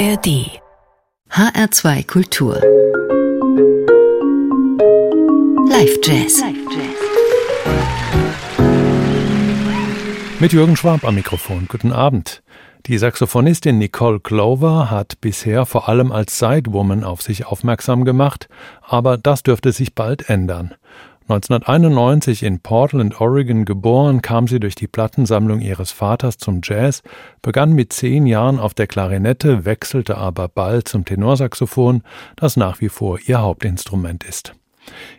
ARD HR2 Kultur Live Jazz Mit Jürgen Schwab am Mikrofon. Guten Abend. Die Saxophonistin Nicole Clover hat bisher vor allem als Sidewoman auf sich aufmerksam gemacht, aber das dürfte sich bald ändern. 1991 in Portland, Oregon geboren, kam sie durch die Plattensammlung ihres Vaters zum Jazz, begann mit zehn Jahren auf der Klarinette, wechselte aber bald zum Tenorsaxophon, das nach wie vor ihr Hauptinstrument ist.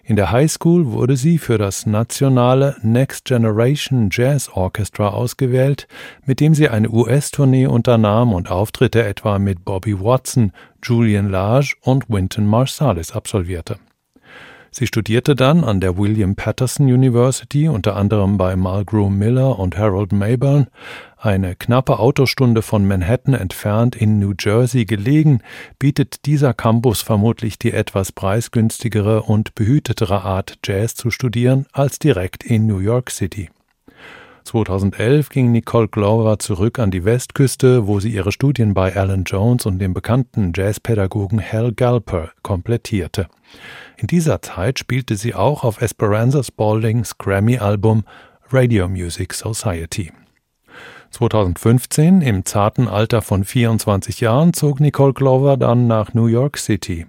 In der High School wurde sie für das nationale Next Generation Jazz Orchestra ausgewählt, mit dem sie eine US-Tournee unternahm und Auftritte etwa mit Bobby Watson, Julian Lage und Wynton Marsalis absolvierte. Sie studierte dann an der William Patterson University, unter anderem bei Mulgrew Miller und Harold Mayburn, eine knappe Autostunde von Manhattan entfernt in New Jersey gelegen, bietet dieser Campus vermutlich die etwas preisgünstigere und behütetere Art, Jazz zu studieren, als direkt in New York City. 2011 ging Nicole Glover zurück an die Westküste, wo sie ihre Studien bei Alan Jones und dem bekannten Jazzpädagogen Hal Galper komplettierte. In dieser Zeit spielte sie auch auf Esperanza Spaldings Grammy-Album Radio Music Society. 2015, im zarten Alter von 24 Jahren, zog Nicole Glover dann nach New York City.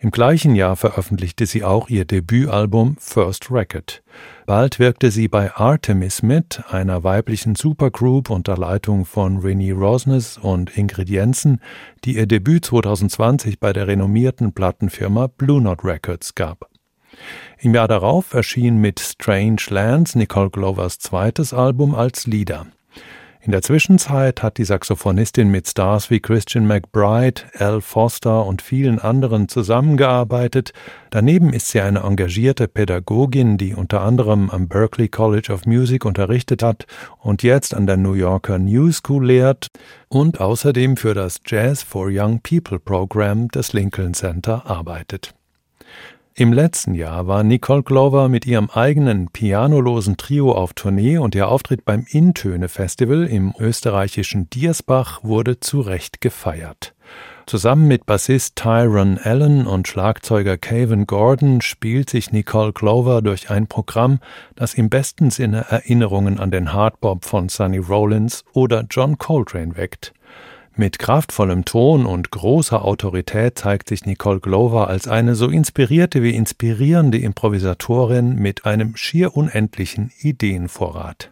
Im gleichen Jahr veröffentlichte sie auch ihr Debütalbum First Record. Bald wirkte sie bei Artemis mit, einer weiblichen Supergroup unter Leitung von Renee Rosnes und Ingrid Jensen, die ihr Debüt 2020 bei der renommierten Plattenfirma Blue Note Records gab. Im Jahr darauf erschien mit Strange Lands Nicole Glovers zweites Album als Lieder. In der Zwischenzeit hat die Saxophonistin mit Stars wie Christian McBride, Al Foster und vielen anderen zusammengearbeitet. Daneben ist sie eine engagierte Pädagogin, die unter anderem am Berklee College of Music unterrichtet hat und jetzt an der New Yorker New School lehrt und außerdem für das Jazz for Young People Program des Lincoln Center arbeitet. Im letzten Jahr war Nicole Glover mit ihrem eigenen pianolosen Trio auf Tournee und ihr Auftritt beim Intöne Festival im österreichischen Diersbach wurde zu Recht gefeiert. Zusammen mit Bassist Tyron Allen und Schlagzeuger Cavan Gordon spielt sich Nicole Glover durch ein Programm, das im besten Sinne Erinnerungen an den Hardbop von Sonny Rollins oder John Coltrane weckt. Mit kraftvollem Ton und großer Autorität zeigt sich Nicole Glover als eine so inspirierte wie inspirierende Improvisatorin mit einem schier unendlichen Ideenvorrat.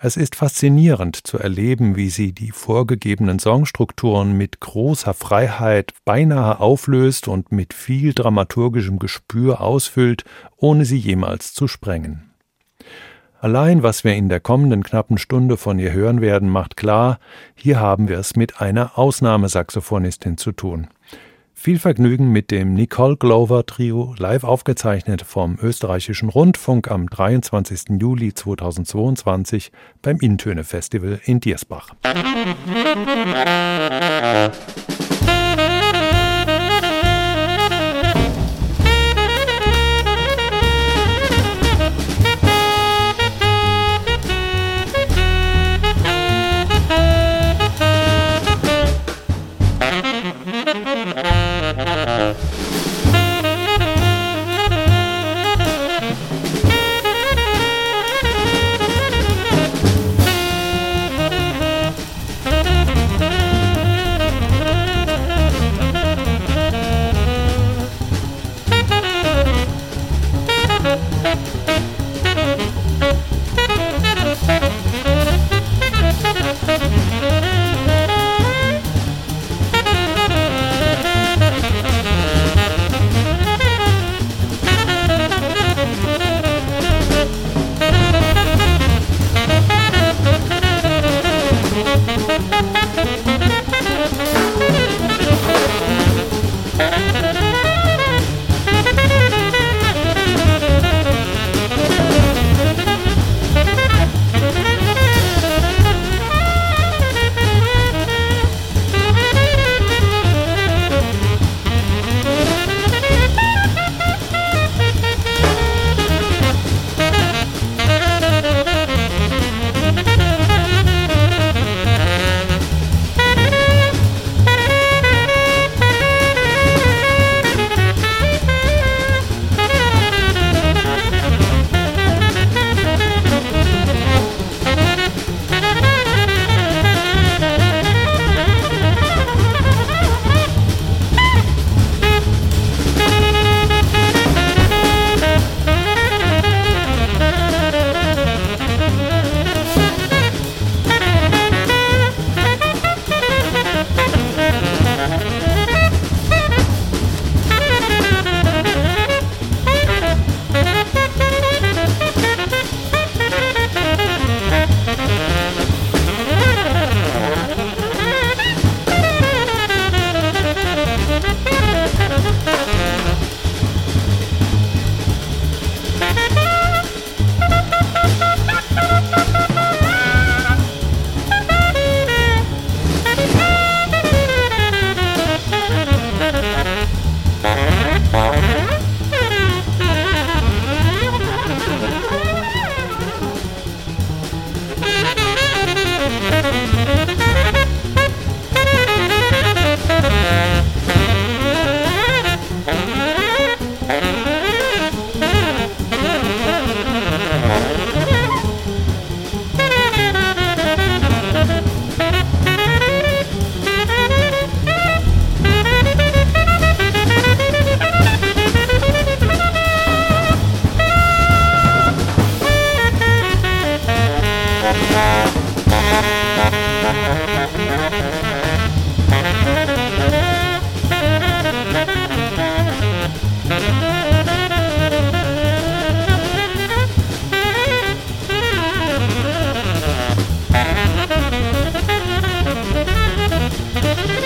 Es ist faszinierend zu erleben, wie sie die vorgegebenen Songstrukturen mit großer Freiheit beinahe auflöst und mit viel dramaturgischem Gespür ausfüllt, ohne sie jemals zu sprengen. Allein was wir in der kommenden knappen Stunde von ihr hören werden, macht klar, hier haben wir es mit einer Ausnahmesaxophonistin zu tun. Viel Vergnügen mit dem Nicole Glover Trio, live aufgezeichnet vom österreichischen Rundfunk am 23. Juli 2022 beim Intöne Festival in Diersbach. Thank you.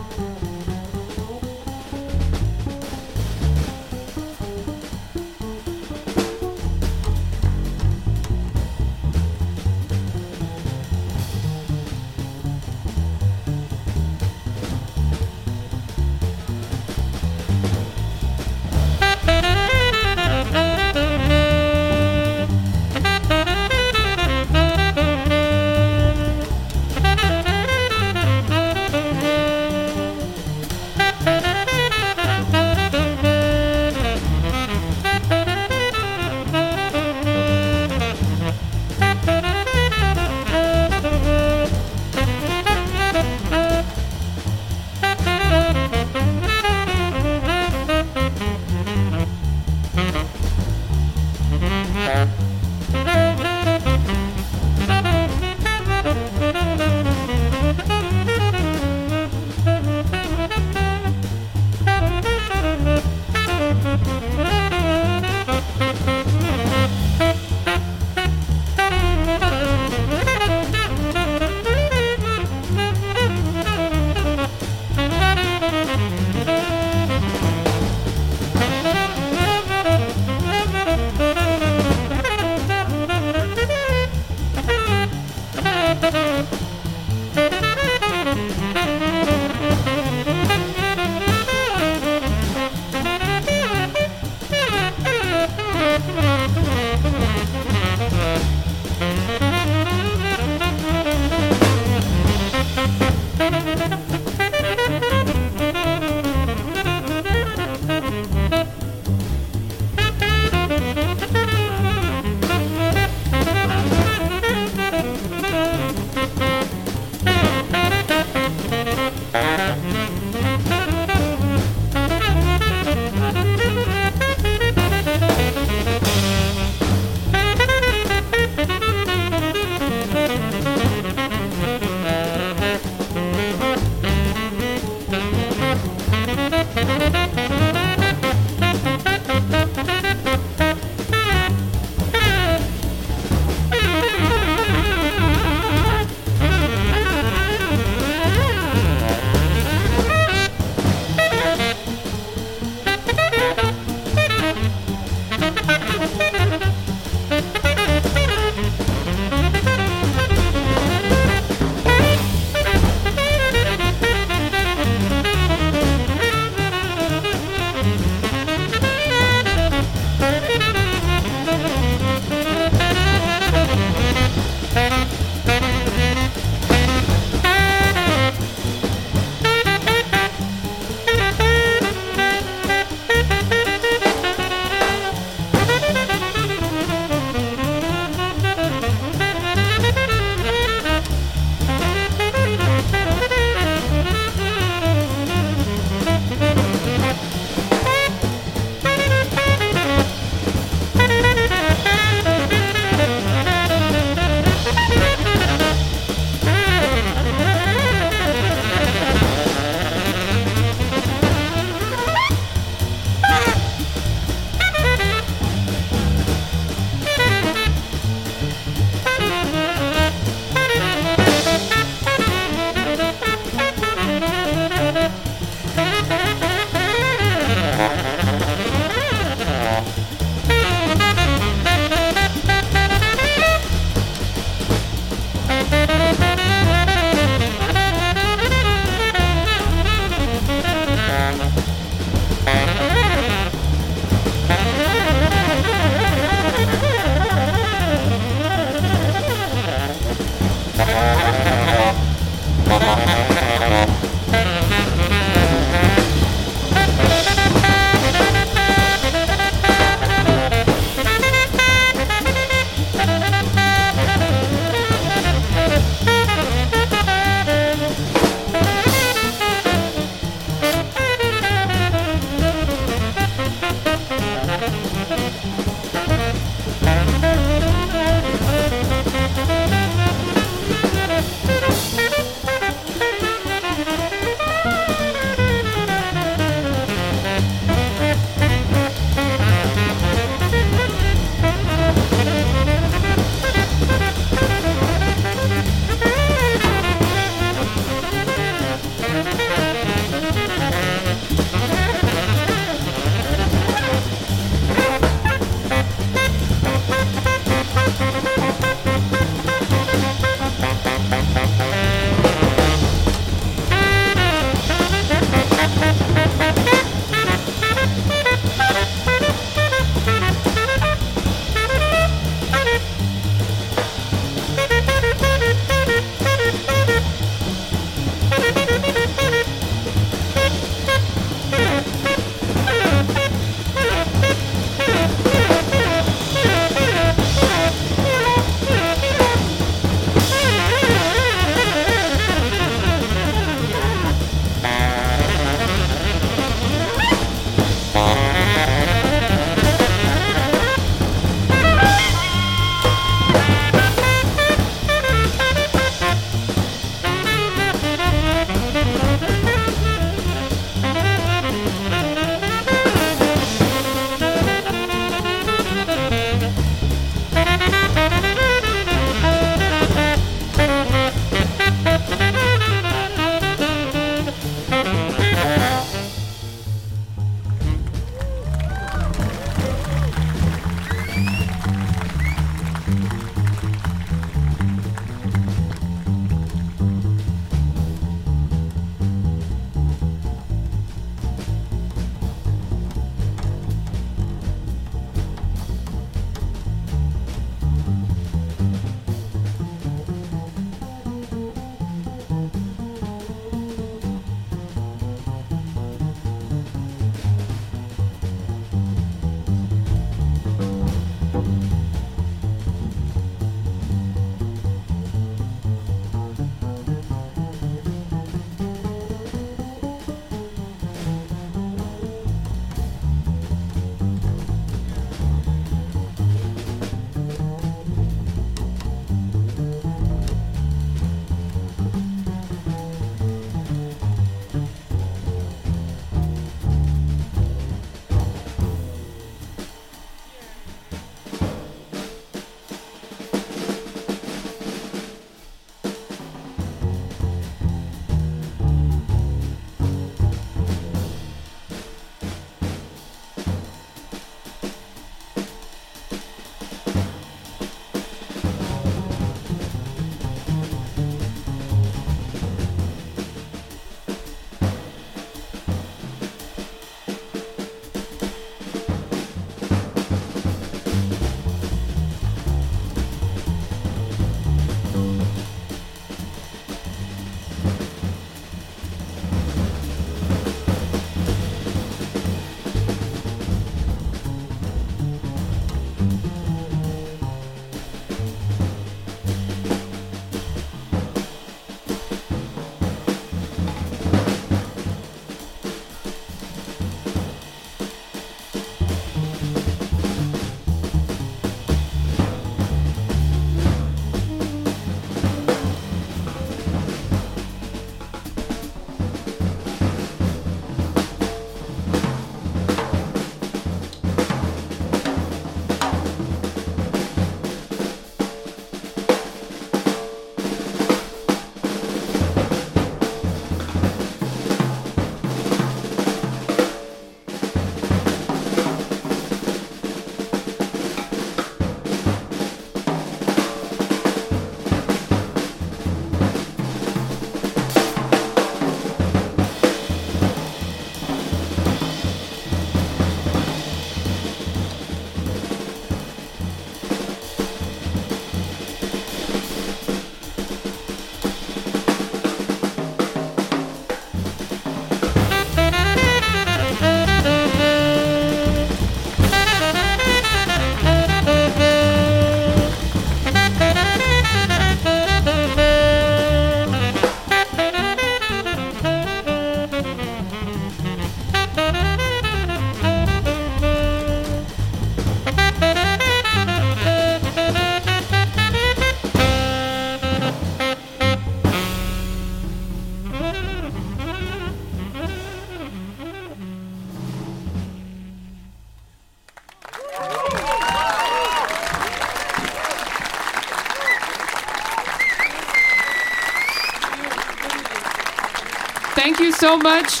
So much.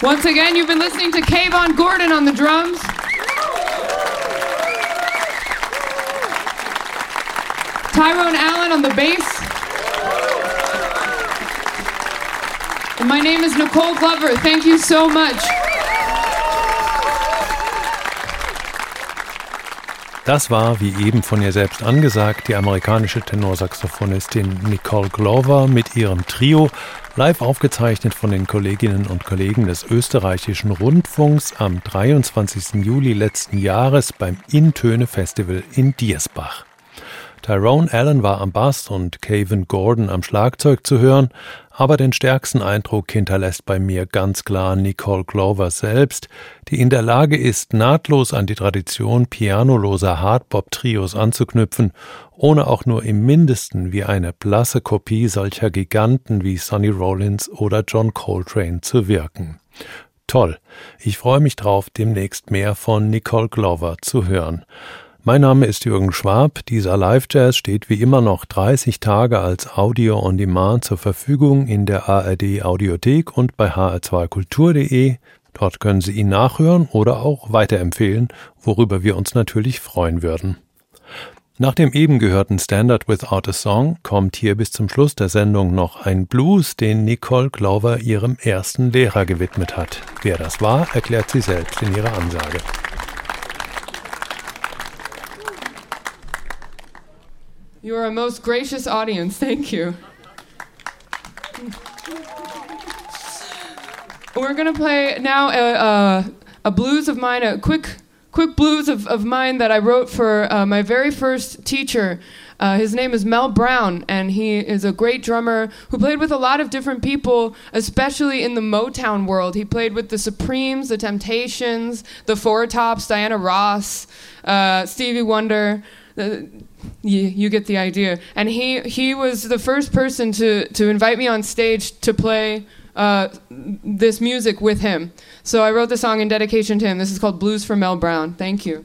Once again, you've been listening to Kayvon Gordon on the drums. Tyrone Allen on the bass. And my name is Nicole Glover. Thank you so much. Das war, wie eben von ihr selbst angesagt, die amerikanische Tenorsaxophonistin Nicole Glover mit ihrem Trio, live aufgezeichnet von den Kolleginnen und Kollegen des österreichischen Rundfunks am 23. Juli letzten Jahres beim Intöne Festival in Diersbach. Tyrone Allen war am Bass und Caven Gordon am Schlagzeug zu hören, aber den stärksten Eindruck hinterlässt bei mir ganz klar Nicole Glover selbst, die in der Lage ist, nahtlos an die Tradition pianoloser Hardbop-Trios anzuknüpfen, ohne auch nur im mindesten wie eine blasse Kopie solcher Giganten wie Sonny Rollins oder John Coltrane zu wirken. Toll. Ich freue mich drauf, demnächst mehr von Nicole Glover zu hören. Mein Name ist Jürgen Schwab. Dieser Live-Jazz steht wie immer noch 30 Tage als Audio on Demand zur Verfügung in der ARD Audiothek und bei hr2kultur.de. Dort können Sie ihn nachhören oder auch weiterempfehlen, worüber wir uns natürlich freuen würden. Nach dem eben gehörten Standard Without a Song kommt hier bis zum Schluss der Sendung noch ein Blues, den Nicole Glover ihrem ersten Lehrer gewidmet hat. Wer das war, erklärt sie selbst in ihrer Ansage. You are a most gracious audience. Thank you. We're going to play now a, a, a, blues of mine, a quick, quick blues of, of mine that I wrote for uh, my very first teacher. Uh, his name is Mel Brown, and he is a great drummer who played with a lot of different people, especially in the Motown world. He played with the Supremes, the Temptations, the Four Tops, Diana Ross, uh, Stevie Wonder. Uh, you, you get the idea. And he he was the first person to to invite me on stage to play uh, this music with him. So I wrote the song in dedication to him. This is called Blues for Mel Brown. Thank you.